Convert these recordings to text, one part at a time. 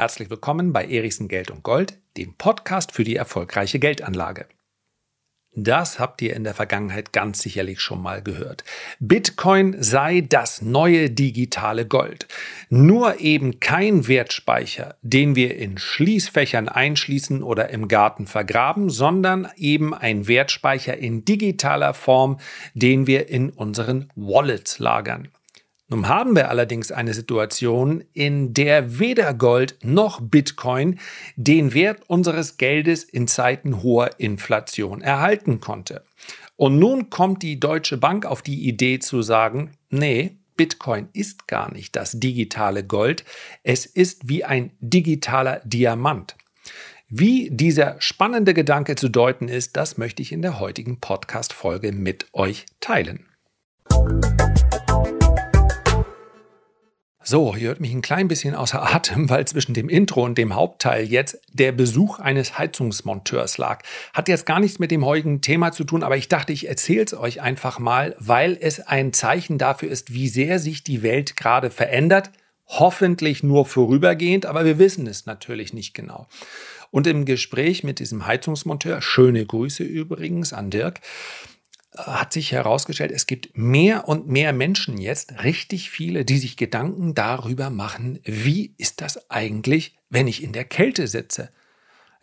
Herzlich willkommen bei Erichsen Geld und Gold, dem Podcast für die erfolgreiche Geldanlage. Das habt ihr in der Vergangenheit ganz sicherlich schon mal gehört. Bitcoin sei das neue digitale Gold. Nur eben kein Wertspeicher, den wir in Schließfächern einschließen oder im Garten vergraben, sondern eben ein Wertspeicher in digitaler Form, den wir in unseren Wallets lagern. Nun haben wir allerdings eine Situation, in der weder Gold noch Bitcoin den Wert unseres Geldes in Zeiten hoher Inflation erhalten konnte. Und nun kommt die Deutsche Bank auf die Idee zu sagen, nee, Bitcoin ist gar nicht das digitale Gold, es ist wie ein digitaler Diamant. Wie dieser spannende Gedanke zu deuten ist, das möchte ich in der heutigen Podcast-Folge mit euch teilen. So, ihr hört mich ein klein bisschen außer Atem, weil zwischen dem Intro und dem Hauptteil jetzt der Besuch eines Heizungsmonteurs lag. Hat jetzt gar nichts mit dem heutigen Thema zu tun, aber ich dachte, ich erzähle es euch einfach mal, weil es ein Zeichen dafür ist, wie sehr sich die Welt gerade verändert. Hoffentlich nur vorübergehend, aber wir wissen es natürlich nicht genau. Und im Gespräch mit diesem Heizungsmonteur, schöne Grüße übrigens an Dirk, hat sich herausgestellt, es gibt mehr und mehr Menschen jetzt, richtig viele, die sich Gedanken darüber machen, wie ist das eigentlich, wenn ich in der Kälte sitze?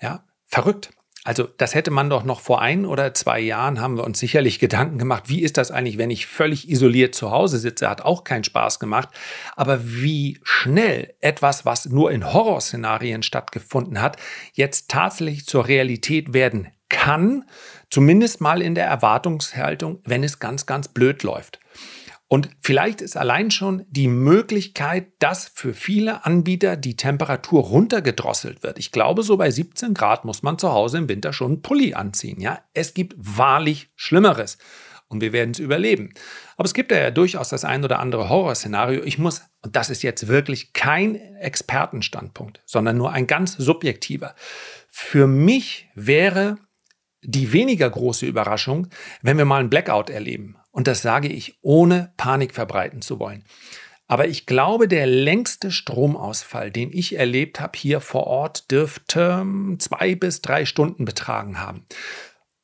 Ja, verrückt. Also das hätte man doch noch vor ein oder zwei Jahren haben wir uns sicherlich Gedanken gemacht, wie ist das eigentlich, wenn ich völlig isoliert zu Hause sitze, hat auch keinen Spaß gemacht. Aber wie schnell etwas, was nur in Horrorszenarien stattgefunden hat, jetzt tatsächlich zur Realität werden kann, zumindest mal in der Erwartungshaltung, wenn es ganz, ganz blöd läuft. Und vielleicht ist allein schon die Möglichkeit, dass für viele Anbieter die Temperatur runtergedrosselt wird. Ich glaube, so bei 17 Grad muss man zu Hause im Winter schon einen Pulli anziehen. Ja, es gibt wahrlich Schlimmeres. Und wir werden es überleben. Aber es gibt ja durchaus das ein oder andere Horrorszenario. Ich muss, und das ist jetzt wirklich kein Expertenstandpunkt, sondern nur ein ganz subjektiver. Für mich wäre die weniger große Überraschung, wenn wir mal einen Blackout erleben. Und das sage ich, ohne Panik verbreiten zu wollen. Aber ich glaube, der längste Stromausfall, den ich erlebt habe hier vor Ort, dürfte ähm, zwei bis drei Stunden betragen haben.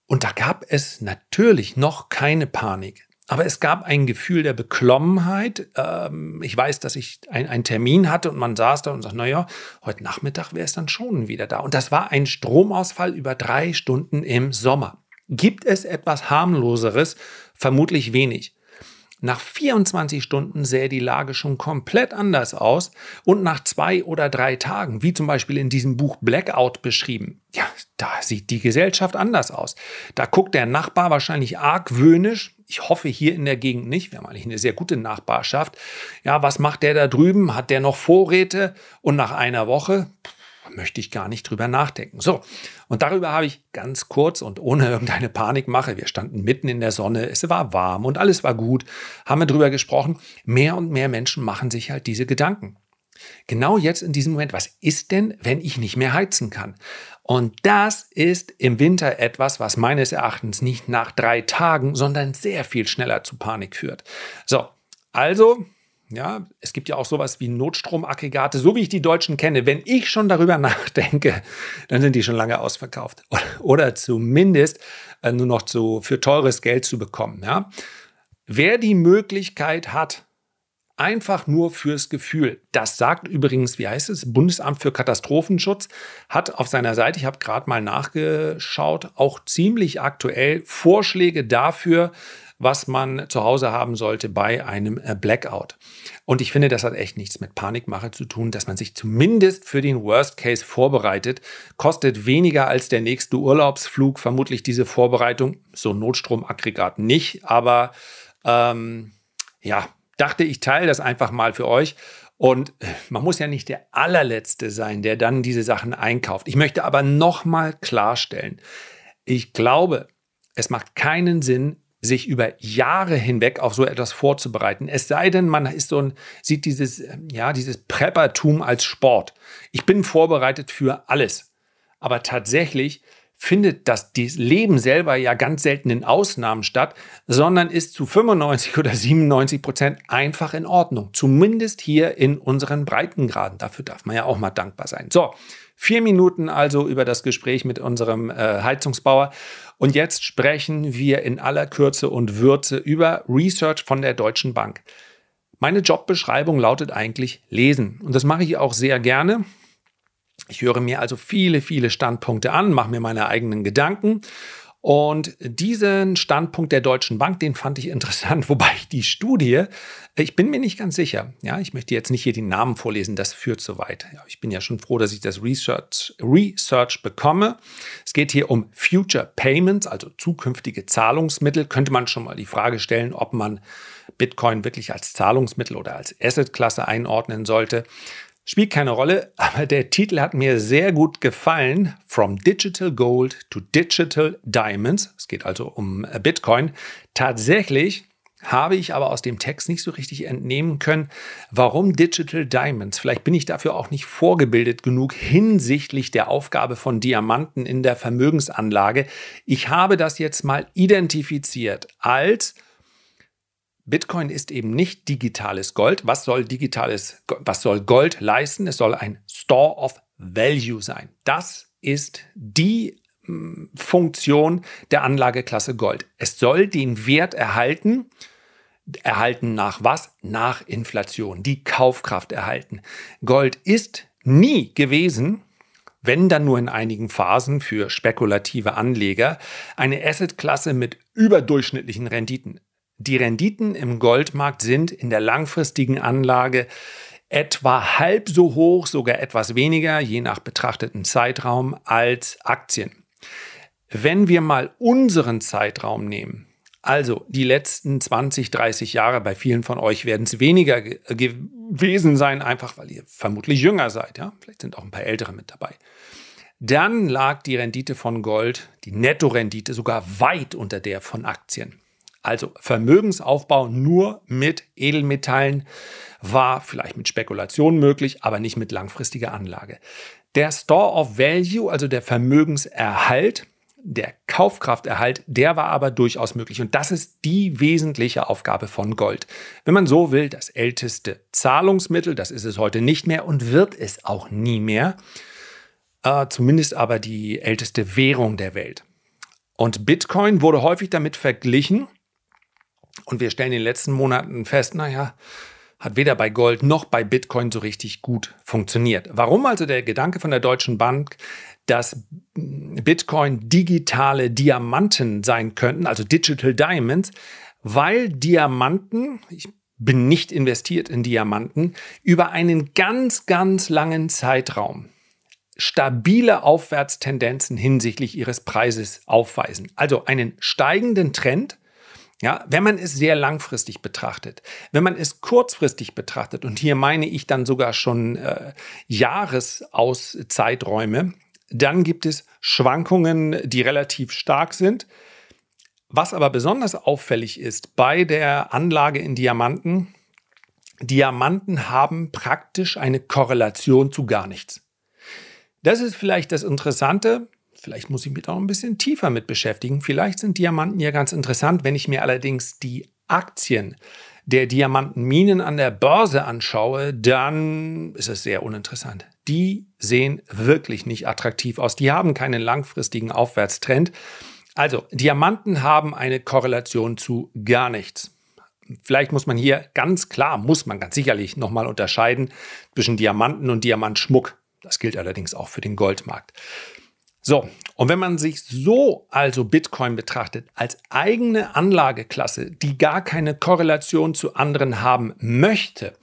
Und da gab es natürlich noch keine Panik. Aber es gab ein Gefühl der Beklommenheit. Ähm, ich weiß, dass ich einen Termin hatte und man saß da und sagt, naja, heute Nachmittag wäre es dann schon wieder da. Und das war ein Stromausfall über drei Stunden im Sommer. Gibt es etwas harmloseres? Vermutlich wenig. Nach 24 Stunden sähe die Lage schon komplett anders aus und nach zwei oder drei Tagen, wie zum Beispiel in diesem Buch Blackout beschrieben, ja, da sieht die Gesellschaft anders aus. Da guckt der Nachbar wahrscheinlich argwöhnisch. Ich hoffe hier in der Gegend nicht. Wir haben eigentlich eine sehr gute Nachbarschaft. Ja, was macht der da drüben? Hat der noch Vorräte? Und nach einer Woche, möchte ich gar nicht drüber nachdenken. So, und darüber habe ich ganz kurz und ohne irgendeine Panikmache, wir standen mitten in der Sonne, es war warm und alles war gut, haben wir drüber gesprochen. Mehr und mehr Menschen machen sich halt diese Gedanken. Genau jetzt in diesem Moment, was ist denn, wenn ich nicht mehr heizen kann? Und das ist im Winter etwas, was meines Erachtens nicht nach drei Tagen, sondern sehr viel schneller zu Panik führt. So, also ja, es gibt ja auch sowas wie Notstromaggregate, so wie ich die Deutschen kenne. Wenn ich schon darüber nachdenke, dann sind die schon lange ausverkauft. Oder zumindest äh, nur noch zu, für teures Geld zu bekommen. Ja. Wer die Möglichkeit hat, einfach nur fürs Gefühl. Das sagt übrigens, wie heißt es, Bundesamt für Katastrophenschutz, hat auf seiner Seite, ich habe gerade mal nachgeschaut, auch ziemlich aktuell Vorschläge dafür, was man zu Hause haben sollte bei einem äh, Blackout. Und ich finde, das hat echt nichts mit Panikmache zu tun, dass man sich zumindest für den Worst Case vorbereitet. Kostet weniger als der nächste Urlaubsflug, vermutlich diese Vorbereitung. So Notstromaggregat nicht, aber ähm, ja, dachte ich teile das einfach mal für euch. Und äh, man muss ja nicht der allerletzte sein, der dann diese Sachen einkauft. Ich möchte aber nochmal klarstellen, ich glaube, es macht keinen Sinn, sich über Jahre hinweg auf so etwas vorzubereiten. Es sei denn, man ist so ein, sieht dieses, ja, dieses Preppertum als Sport. Ich bin vorbereitet für alles. Aber tatsächlich findet das Leben selber ja ganz selten in Ausnahmen statt, sondern ist zu 95 oder 97 Prozent einfach in Ordnung. Zumindest hier in unseren Breitengraden. Dafür darf man ja auch mal dankbar sein. So, vier Minuten also über das Gespräch mit unserem äh, Heizungsbauer. Und jetzt sprechen wir in aller Kürze und Würze über Research von der Deutschen Bank. Meine Jobbeschreibung lautet eigentlich lesen. Und das mache ich auch sehr gerne. Ich höre mir also viele, viele Standpunkte an, mache mir meine eigenen Gedanken. Und diesen Standpunkt der Deutschen Bank, den fand ich interessant, wobei ich die Studie, ich bin mir nicht ganz sicher. Ja, ich möchte jetzt nicht hier den Namen vorlesen, das führt zu weit. Ich bin ja schon froh, dass ich das Research, Research bekomme. Es geht hier um Future Payments, also zukünftige Zahlungsmittel. Könnte man schon mal die Frage stellen, ob man Bitcoin wirklich als Zahlungsmittel oder als Assetklasse einordnen sollte. Spielt keine Rolle, aber der Titel hat mir sehr gut gefallen. From Digital Gold to Digital Diamonds. Es geht also um äh, Bitcoin. Tatsächlich habe ich aber aus dem Text nicht so richtig entnehmen können, warum Digital Diamonds. Vielleicht bin ich dafür auch nicht vorgebildet genug hinsichtlich der Aufgabe von Diamanten in der Vermögensanlage. Ich habe das jetzt mal identifiziert als Bitcoin ist eben nicht digitales Gold. Was soll digitales, was soll Gold leisten? Es soll ein Store of Value sein. Das ist die hm, Funktion der Anlageklasse Gold. Es soll den Wert erhalten. Erhalten nach was? Nach Inflation. Die Kaufkraft erhalten. Gold ist nie gewesen, wenn dann nur in einigen Phasen für spekulative Anleger, eine Assetklasse mit überdurchschnittlichen Renditen. Die Renditen im Goldmarkt sind in der langfristigen Anlage etwa halb so hoch, sogar etwas weniger, je nach betrachteten Zeitraum, als Aktien. Wenn wir mal unseren Zeitraum nehmen, also die letzten 20, 30 Jahre, bei vielen von euch werden es weniger gewesen sein, einfach weil ihr vermutlich jünger seid, ja, vielleicht sind auch ein paar ältere mit dabei. Dann lag die Rendite von Gold, die Nettorendite sogar weit unter der von Aktien. Also Vermögensaufbau nur mit Edelmetallen war vielleicht mit Spekulation möglich, aber nicht mit langfristiger Anlage. Der Store of Value, also der Vermögenserhalt, der Kaufkrafterhalt, der war aber durchaus möglich. Und das ist die wesentliche Aufgabe von Gold. Wenn man so will, das älteste Zahlungsmittel, das ist es heute nicht mehr und wird es auch nie mehr, äh, zumindest aber die älteste Währung der Welt. Und Bitcoin wurde häufig damit verglichen, und wir stellen in den letzten Monaten fest, naja, hat weder bei Gold noch bei Bitcoin so richtig gut funktioniert. Warum also der Gedanke von der Deutschen Bank, dass Bitcoin digitale Diamanten sein könnten, also Digital Diamonds, weil Diamanten, ich bin nicht investiert in Diamanten, über einen ganz, ganz langen Zeitraum stabile Aufwärtstendenzen hinsichtlich ihres Preises aufweisen. Also einen steigenden Trend ja, wenn man es sehr langfristig betrachtet, wenn man es kurzfristig betrachtet, und hier meine ich dann sogar schon äh, Jahresauszeiträume, dann gibt es Schwankungen, die relativ stark sind. Was aber besonders auffällig ist bei der Anlage in Diamanten, Diamanten haben praktisch eine Korrelation zu gar nichts. Das ist vielleicht das Interessante. Vielleicht muss ich mich da noch ein bisschen tiefer mit beschäftigen. Vielleicht sind Diamanten ja ganz interessant. Wenn ich mir allerdings die Aktien der Diamantenminen an der Börse anschaue, dann ist es sehr uninteressant. Die sehen wirklich nicht attraktiv aus. Die haben keinen langfristigen Aufwärtstrend. Also, Diamanten haben eine Korrelation zu gar nichts. Vielleicht muss man hier ganz klar, muss man ganz sicherlich nochmal unterscheiden zwischen Diamanten und Diamantschmuck. Das gilt allerdings auch für den Goldmarkt. So, und wenn man sich so also Bitcoin betrachtet als eigene Anlageklasse, die gar keine Korrelation zu anderen haben möchte,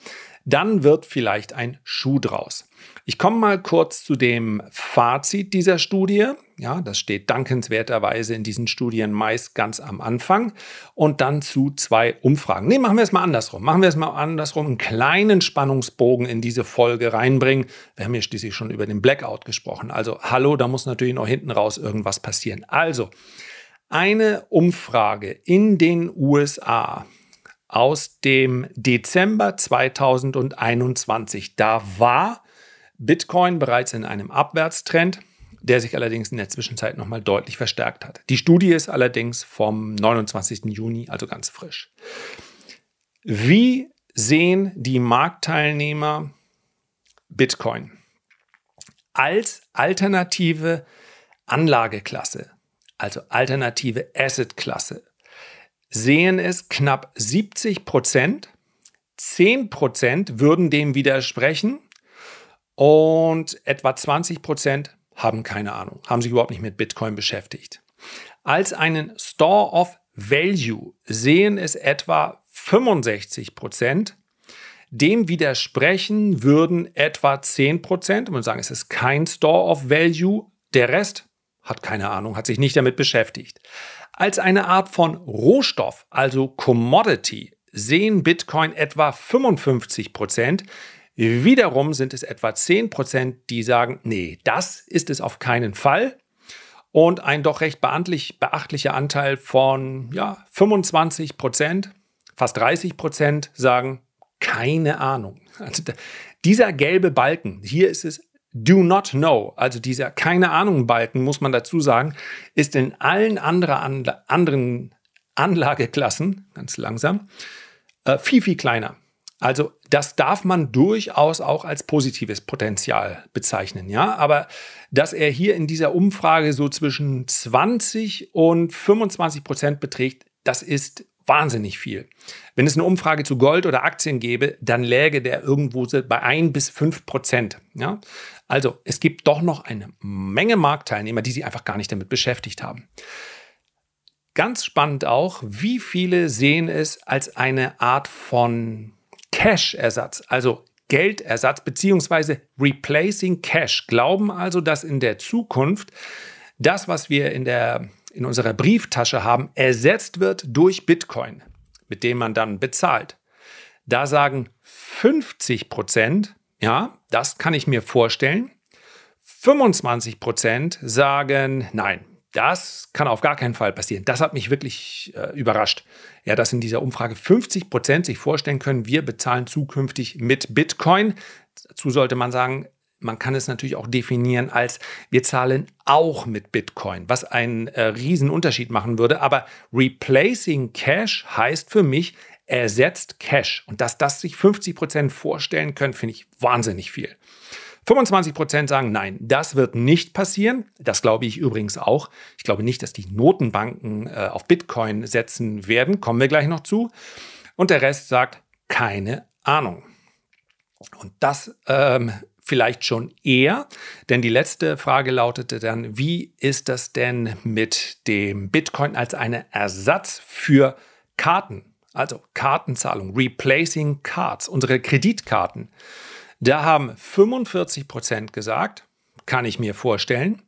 dann wird vielleicht ein Schuh draus. Ich komme mal kurz zu dem Fazit dieser Studie. Ja, das steht dankenswerterweise in diesen Studien meist ganz am Anfang. Und dann zu zwei Umfragen. Nee, machen wir es mal andersrum. Machen wir es mal andersrum. Einen kleinen Spannungsbogen in diese Folge reinbringen. Wir haben ja schließlich schon über den Blackout gesprochen. Also, hallo, da muss natürlich noch hinten raus irgendwas passieren. Also, eine Umfrage in den USA aus dem Dezember 2021. Da war Bitcoin bereits in einem Abwärtstrend der sich allerdings in der Zwischenzeit nochmal deutlich verstärkt hat. Die Studie ist allerdings vom 29. Juni, also ganz frisch. Wie sehen die Marktteilnehmer Bitcoin als alternative Anlageklasse, also alternative Assetklasse? Sehen es knapp 70 Prozent, 10 Prozent würden dem widersprechen und etwa 20 Prozent haben keine Ahnung, haben sich überhaupt nicht mit Bitcoin beschäftigt. Als einen Store of Value sehen es etwa 65 Prozent. Dem widersprechen würden etwa 10 Prozent. Man sagen, es ist kein Store of Value. Der Rest hat keine Ahnung, hat sich nicht damit beschäftigt. Als eine Art von Rohstoff, also Commodity, sehen Bitcoin etwa 55 Prozent. Wiederum sind es etwa 10%, die sagen, nee, das ist es auf keinen Fall. Und ein doch recht beachtlicher Anteil von ja, 25% fast 30% sagen, keine Ahnung. Also dieser gelbe Balken, hier ist es Do not know, also dieser keine Ahnung Balken, muss man dazu sagen, ist in allen anderen Anlageklassen, ganz langsam, äh, viel, viel kleiner. Also das darf man durchaus auch als positives Potenzial bezeichnen, ja. Aber dass er hier in dieser Umfrage so zwischen 20 und 25 Prozent beträgt, das ist wahnsinnig viel. Wenn es eine Umfrage zu Gold oder Aktien gäbe, dann läge der irgendwo bei 1 bis 5 Prozent. Ja? Also es gibt doch noch eine Menge Marktteilnehmer, die sich einfach gar nicht damit beschäftigt haben. Ganz spannend auch, wie viele sehen es als eine Art von Cash-Ersatz, also Geldersatz beziehungsweise Replacing Cash, glauben also, dass in der Zukunft das, was wir in, der, in unserer Brieftasche haben, ersetzt wird durch Bitcoin, mit dem man dann bezahlt. Da sagen 50 Prozent, ja, das kann ich mir vorstellen. 25 Prozent sagen, nein, das kann auf gar keinen Fall passieren. Das hat mich wirklich äh, überrascht. Ja, dass in dieser Umfrage 50 Prozent sich vorstellen können, wir bezahlen zukünftig mit Bitcoin. Dazu sollte man sagen, man kann es natürlich auch definieren als wir zahlen auch mit Bitcoin, was einen äh, riesen Unterschied machen würde. Aber replacing Cash heißt für mich, ersetzt Cash. Und dass das sich 50 Prozent vorstellen können, finde ich wahnsinnig viel. 25 Prozent sagen, nein, das wird nicht passieren. Das glaube ich übrigens auch. Ich glaube nicht, dass die Notenbanken äh, auf Bitcoin setzen werden. Kommen wir gleich noch zu. Und der Rest sagt, keine Ahnung. Und das ähm, vielleicht schon eher, denn die letzte Frage lautete dann, wie ist das denn mit dem Bitcoin als einen Ersatz für Karten? Also Kartenzahlung, replacing cards, unsere Kreditkarten. Da haben 45 Prozent gesagt, kann ich mir vorstellen.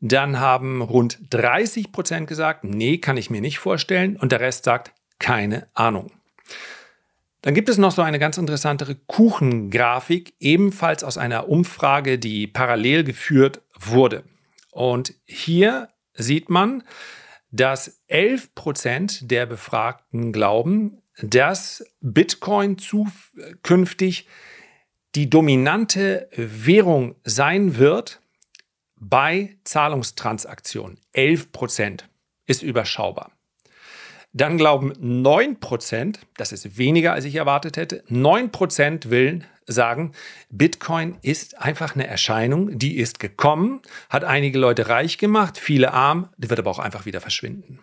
Dann haben rund 30 Prozent gesagt, nee, kann ich mir nicht vorstellen. Und der Rest sagt, keine Ahnung. Dann gibt es noch so eine ganz interessante Kuchengrafik, ebenfalls aus einer Umfrage, die parallel geführt wurde. Und hier sieht man, dass 11 Prozent der Befragten glauben, dass Bitcoin zukünftig die dominante Währung sein wird bei Zahlungstransaktionen. 11 Prozent ist überschaubar. Dann glauben 9 Prozent, das ist weniger als ich erwartet hätte, 9 Prozent will sagen, Bitcoin ist einfach eine Erscheinung, die ist gekommen, hat einige Leute reich gemacht, viele arm, die wird aber auch einfach wieder verschwinden.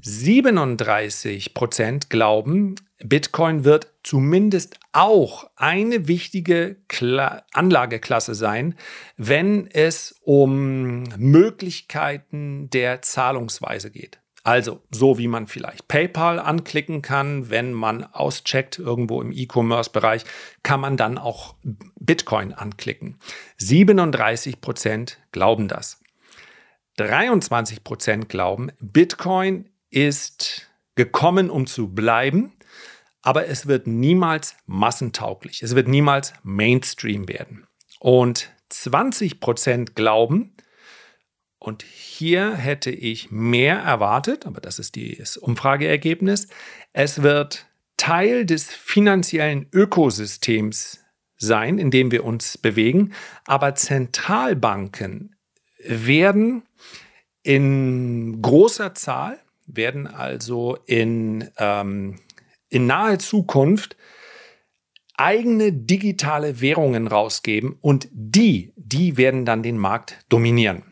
37 Prozent glauben, Bitcoin wird zumindest auch eine wichtige Kla Anlageklasse sein, wenn es um Möglichkeiten der Zahlungsweise geht. Also so wie man vielleicht PayPal anklicken kann, wenn man auscheckt irgendwo im E-Commerce-Bereich, kann man dann auch Bitcoin anklicken. 37 Prozent glauben das. 23 Prozent glauben, Bitcoin ist gekommen, um zu bleiben, aber es wird niemals massentauglich. Es wird niemals Mainstream werden. Und 20 Prozent glauben, und hier hätte ich mehr erwartet, aber das ist das Umfrageergebnis, es wird Teil des finanziellen Ökosystems sein, in dem wir uns bewegen, aber Zentralbanken werden in großer Zahl, werden also in, ähm, in naher Zukunft eigene digitale Währungen rausgeben. Und die, die werden dann den Markt dominieren.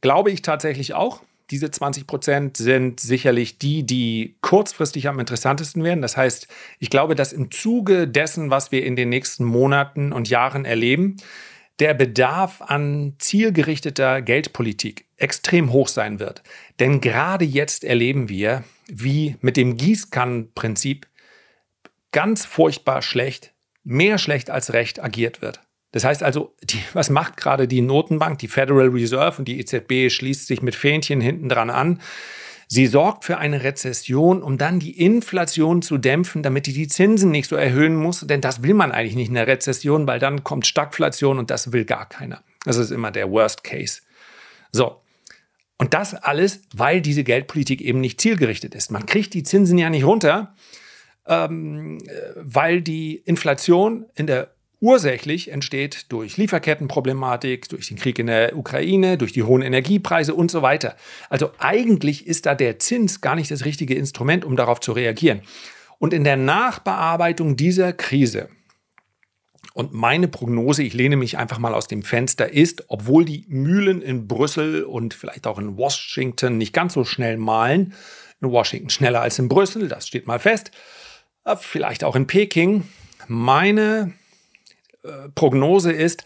Glaube ich tatsächlich auch. Diese 20 Prozent sind sicherlich die, die kurzfristig am interessantesten werden. Das heißt, ich glaube, dass im Zuge dessen, was wir in den nächsten Monaten und Jahren erleben, der Bedarf an zielgerichteter Geldpolitik extrem hoch sein wird. Denn gerade jetzt erleben wir, wie mit dem Gießkannenprinzip ganz furchtbar schlecht, mehr schlecht als recht agiert wird. Das heißt also, die, was macht gerade die Notenbank, die Federal Reserve und die EZB schließt sich mit Fähnchen hinten dran an. Sie sorgt für eine Rezession, um dann die Inflation zu dämpfen, damit die die Zinsen nicht so erhöhen muss. Denn das will man eigentlich nicht in der Rezession, weil dann kommt Stagflation und das will gar keiner. Das ist immer der Worst Case. So. Und das alles, weil diese Geldpolitik eben nicht zielgerichtet ist. Man kriegt die Zinsen ja nicht runter, ähm, weil die Inflation in der ursächlich entsteht durch Lieferkettenproblematik, durch den Krieg in der Ukraine, durch die hohen Energiepreise und so weiter. Also eigentlich ist da der Zins gar nicht das richtige Instrument, um darauf zu reagieren. Und in der Nachbearbeitung dieser Krise und meine Prognose, ich lehne mich einfach mal aus dem Fenster, ist, obwohl die Mühlen in Brüssel und vielleicht auch in Washington nicht ganz so schnell malen, in Washington schneller als in Brüssel, das steht mal fest, äh, vielleicht auch in Peking, meine Prognose ist,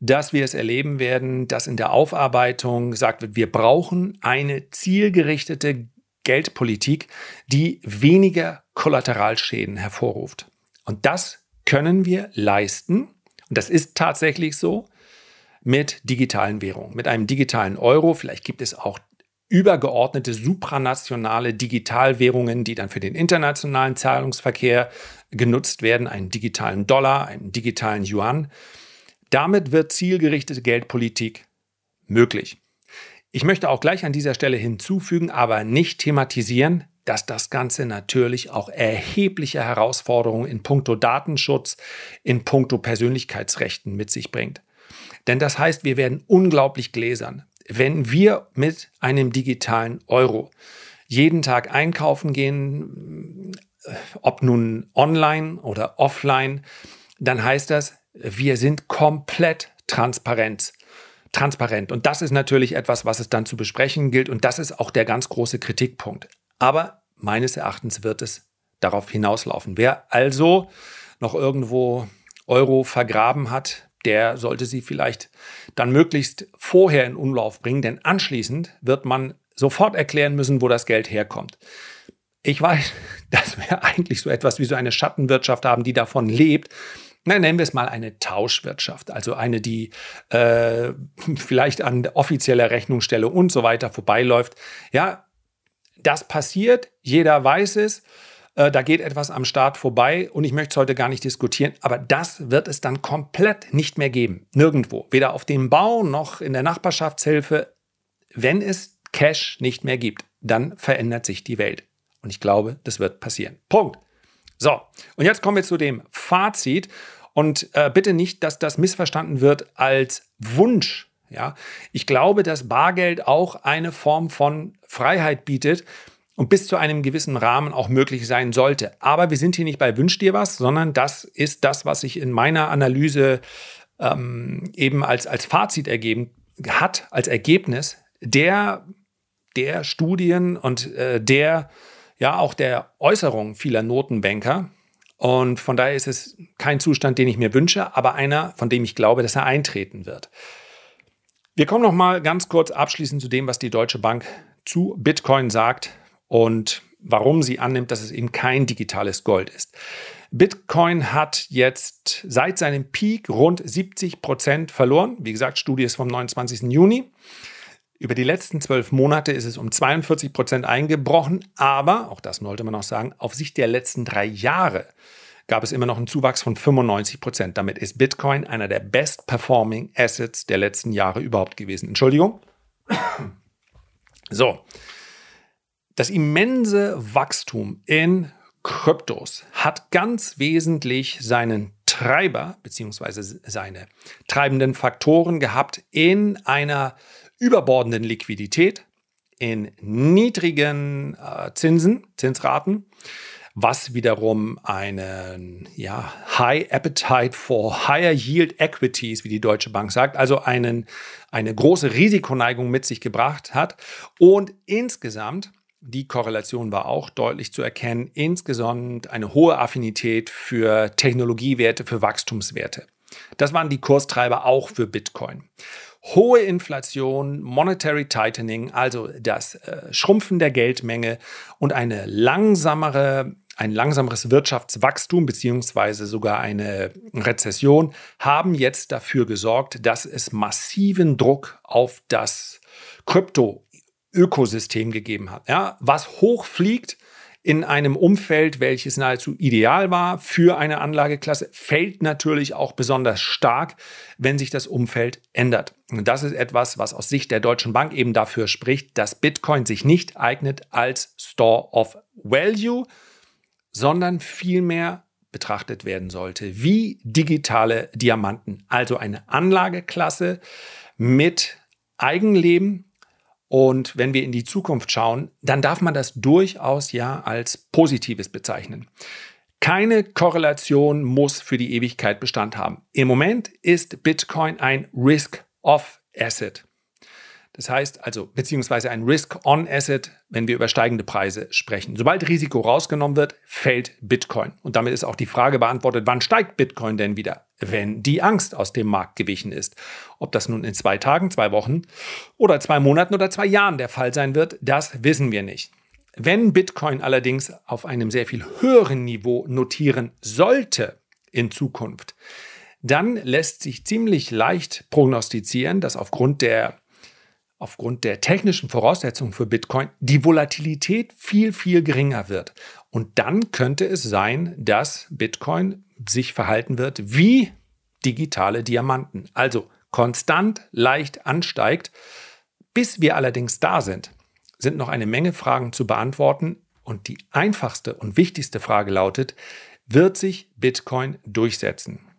dass wir es erleben werden, dass in der Aufarbeitung gesagt wird, wir brauchen eine zielgerichtete Geldpolitik, die weniger Kollateralschäden hervorruft. Und das können wir leisten, und das ist tatsächlich so, mit digitalen Währungen, mit einem digitalen Euro. Vielleicht gibt es auch übergeordnete supranationale Digitalwährungen, die dann für den internationalen Zahlungsverkehr genutzt werden, einen digitalen Dollar, einen digitalen Yuan. Damit wird zielgerichtete Geldpolitik möglich. Ich möchte auch gleich an dieser Stelle hinzufügen, aber nicht thematisieren, dass das Ganze natürlich auch erhebliche Herausforderungen in puncto Datenschutz, in puncto Persönlichkeitsrechten mit sich bringt. Denn das heißt, wir werden unglaublich gläsern wenn wir mit einem digitalen Euro jeden Tag einkaufen gehen, äh, ob nun online oder offline, dann heißt das, wir sind komplett transparent. Transparent. Und das ist natürlich etwas, was es dann zu besprechen gilt. Und das ist auch der ganz große Kritikpunkt. Aber meines Erachtens wird es darauf hinauslaufen. Wer also noch irgendwo Euro vergraben hat, der sollte sie vielleicht dann möglichst vorher in Umlauf bringen, denn anschließend wird man sofort erklären müssen, wo das Geld herkommt. Ich weiß, dass wir eigentlich so etwas wie so eine Schattenwirtschaft haben, die davon lebt. Na, nennen wir es mal eine Tauschwirtschaft, also eine, die äh, vielleicht an offizieller Rechnungsstelle und so weiter vorbeiläuft. Ja, das passiert, jeder weiß es. Äh, da geht etwas am Staat vorbei und ich möchte es heute gar nicht diskutieren, aber das wird es dann komplett nicht mehr geben. Nirgendwo. Weder auf dem Bau noch in der Nachbarschaftshilfe. Wenn es Cash nicht mehr gibt, dann verändert sich die Welt. Und ich glaube, das wird passieren. Punkt. So, und jetzt kommen wir zu dem Fazit. Und äh, bitte nicht, dass das missverstanden wird als Wunsch. Ja, ich glaube, dass Bargeld auch eine Form von Freiheit bietet, und bis zu einem gewissen Rahmen auch möglich sein sollte. Aber wir sind hier nicht bei Wünsch dir was, sondern das ist das, was sich in meiner Analyse ähm, eben als, als Fazit ergeben hat, als Ergebnis der, der Studien und äh, der, ja, auch der Äußerungen vieler Notenbanker. Und von daher ist es kein Zustand, den ich mir wünsche, aber einer, von dem ich glaube, dass er eintreten wird. Wir kommen noch mal ganz kurz abschließend zu dem, was die Deutsche Bank zu Bitcoin sagt und warum sie annimmt, dass es eben kein digitales Gold ist. Bitcoin hat jetzt seit seinem Peak rund 70 Prozent verloren. Wie gesagt, Studie ist vom 29. Juni. Über die letzten zwölf Monate ist es um 42 Prozent eingebrochen, aber, auch das sollte man noch sagen, auf Sicht der letzten drei Jahre gab es immer noch einen Zuwachs von 95 Prozent. Damit ist Bitcoin einer der best-performing Assets der letzten Jahre überhaupt gewesen. Entschuldigung. So, das immense Wachstum in Kryptos hat ganz wesentlich seinen Treiber bzw. seine treibenden Faktoren gehabt in einer überbordenden Liquidität, in niedrigen äh, Zinsen, Zinsraten, was wiederum einen ja, High Appetite for Higher Yield Equities, wie die Deutsche Bank sagt, also einen, eine große Risikoneigung mit sich gebracht hat. Und insgesamt, die Korrelation war auch deutlich zu erkennen, insgesamt eine hohe Affinität für Technologiewerte, für Wachstumswerte. Das waren die Kurstreiber auch für Bitcoin hohe Inflation, Monetary Tightening, also das äh, Schrumpfen der Geldmenge und eine langsamere ein langsameres Wirtschaftswachstum beziehungsweise sogar eine Rezession haben jetzt dafür gesorgt, dass es massiven Druck auf das Krypto-Ökosystem gegeben hat. Ja, was hochfliegt, in einem Umfeld, welches nahezu ideal war für eine Anlageklasse, fällt natürlich auch besonders stark, wenn sich das Umfeld ändert. Und das ist etwas, was aus Sicht der Deutschen Bank eben dafür spricht, dass Bitcoin sich nicht eignet als Store of Value, sondern vielmehr betrachtet werden sollte wie digitale Diamanten, also eine Anlageklasse mit Eigenleben, und wenn wir in die Zukunft schauen, dann darf man das durchaus ja als Positives bezeichnen. Keine Korrelation muss für die Ewigkeit Bestand haben. Im Moment ist Bitcoin ein Risk-Off-Asset. Das heißt also, beziehungsweise ein Risk-on-Asset, wenn wir über steigende Preise sprechen. Sobald Risiko rausgenommen wird, fällt Bitcoin. Und damit ist auch die Frage beantwortet, wann steigt Bitcoin denn wieder, wenn die Angst aus dem Markt gewichen ist. Ob das nun in zwei Tagen, zwei Wochen oder zwei Monaten oder zwei Jahren der Fall sein wird, das wissen wir nicht. Wenn Bitcoin allerdings auf einem sehr viel höheren Niveau notieren sollte in Zukunft, dann lässt sich ziemlich leicht prognostizieren, dass aufgrund der aufgrund der technischen Voraussetzungen für Bitcoin die Volatilität viel, viel geringer wird. Und dann könnte es sein, dass Bitcoin sich verhalten wird wie digitale Diamanten. Also konstant leicht ansteigt. Bis wir allerdings da sind, sind noch eine Menge Fragen zu beantworten. Und die einfachste und wichtigste Frage lautet, wird sich Bitcoin durchsetzen?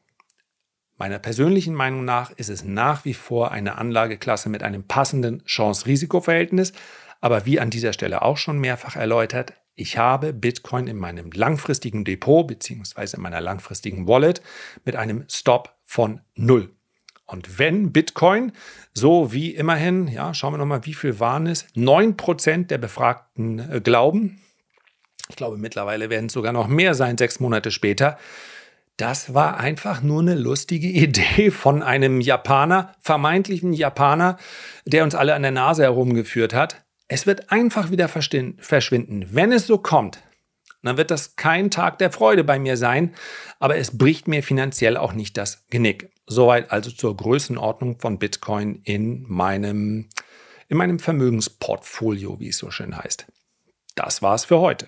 Meiner persönlichen Meinung nach ist es nach wie vor eine Anlageklasse mit einem passenden Chance-Risiko-Verhältnis. Aber wie an dieser Stelle auch schon mehrfach erläutert, ich habe Bitcoin in meinem langfristigen Depot bzw. in meiner langfristigen Wallet mit einem Stop von null. Und wenn Bitcoin, so wie immerhin, ja, schauen wir nochmal, wie viel waren es? 9% der Befragten äh, glauben, ich glaube mittlerweile werden es sogar noch mehr sein, sechs Monate später, das war einfach nur eine lustige Idee von einem Japaner, vermeintlichen Japaner, der uns alle an der Nase herumgeführt hat. Es wird einfach wieder verschwinden. Wenn es so kommt, dann wird das kein Tag der Freude bei mir sein, aber es bricht mir finanziell auch nicht das Genick. Soweit also zur Größenordnung von Bitcoin in meinem, in meinem Vermögensportfolio, wie es so schön heißt. Das war's für heute.